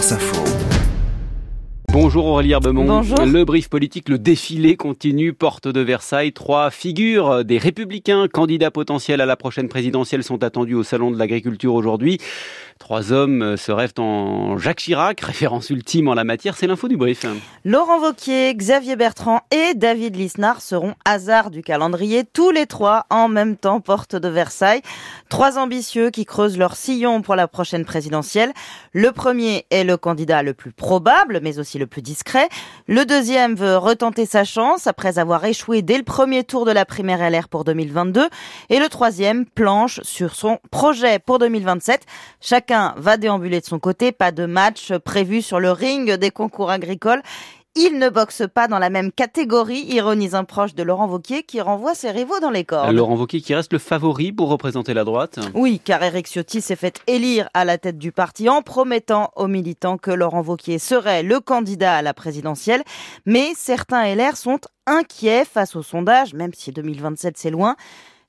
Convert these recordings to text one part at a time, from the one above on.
France Info. Bonjour Aurélie Herbemont. Bonjour. Le brief politique, le défilé continue, porte de Versailles. Trois figures des républicains candidats potentiels à la prochaine présidentielle sont attendus au Salon de l'Agriculture aujourd'hui. Trois hommes se rêvent en Jacques Chirac, référence ultime en la matière. C'est l'info du brief. Laurent Vauquier, Xavier Bertrand et David Lisnard seront hasard du calendrier, tous les trois en même temps porte de Versailles. Trois ambitieux qui creusent leur sillon pour la prochaine présidentielle. Le premier est le candidat le plus probable, mais aussi le plus discret. Le deuxième veut retenter sa chance après avoir échoué dès le premier tour de la primaire LR pour 2022. Et le troisième planche sur son projet pour 2027. Chacun va déambuler de son côté, pas de match prévu sur le ring des concours agricoles. Il ne boxe pas dans la même catégorie, ironise un proche de Laurent Vauquier qui renvoie ses rivaux dans les cordes. Laurent Wauquiez qui reste le favori pour représenter la droite. Oui, car Eric Ciotti s'est fait élire à la tête du parti en promettant aux militants que Laurent Vauquier serait le candidat à la présidentielle. Mais certains LR sont inquiets face au sondage, même si 2027 c'est loin.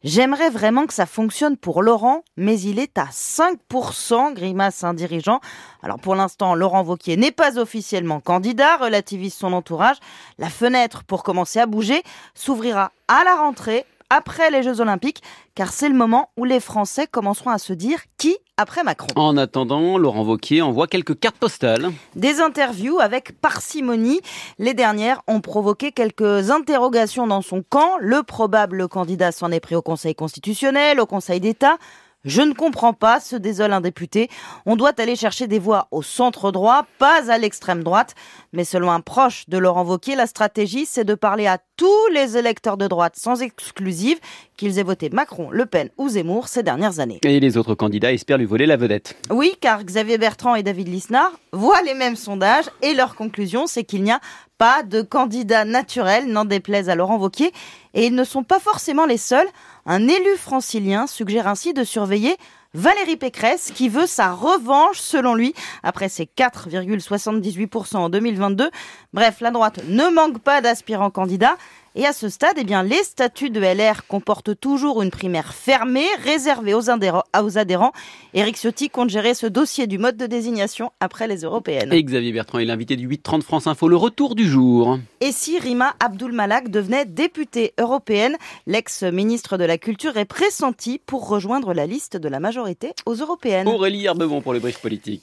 J'aimerais vraiment que ça fonctionne pour Laurent, mais il est à 5%, grimace un dirigeant. Alors pour l'instant, Laurent Vauquier n'est pas officiellement candidat, relativise son entourage. La fenêtre pour commencer à bouger s'ouvrira à la rentrée après les Jeux Olympiques, car c'est le moment où les Français commenceront à se dire qui après Macron. En attendant, Laurent Wauquiez envoie quelques cartes postales. Des interviews avec parcimonie. Les dernières ont provoqué quelques interrogations dans son camp. Le probable candidat s'en est pris au Conseil constitutionnel, au Conseil d'État. Je ne comprends pas, se désole un député. On doit aller chercher des voix au centre droit, pas à l'extrême droite. Mais selon un proche de Laurent Wauquiez, la stratégie, c'est de parler à tous les électeurs de droite sans exclusive, qu'ils aient voté Macron, Le Pen ou Zemmour ces dernières années. Et les autres candidats espèrent lui voler la vedette. Oui, car Xavier Bertrand et David Lisnard voient les mêmes sondages et leur conclusion, c'est qu'il n'y a pas de candidat naturel, n'en déplaise à Laurent Wauquiez, et ils ne sont pas forcément les seuls. Un élu francilien suggère ainsi de surveiller Valérie Pécresse, qui veut sa revanche, selon lui, après ses 4,78% en 2022. Bref, la droite ne manque pas d'aspirants candidats. Et à ce stade, eh bien, les statuts de LR comportent toujours une primaire fermée, réservée aux, adhérents. aux adhérents. Éric Ciotti compte gérer ce dossier du mode de désignation après les européennes. Et Xavier Bertrand est l'invité du 830 France Info, le retour du jour. Et si Rima Abdul Malak devenait députée européenne, l'ex-ministre de la Culture est pressenti pour rejoindre la liste de la majorité aux européennes. Aurélie Herbemont pour le brief politique.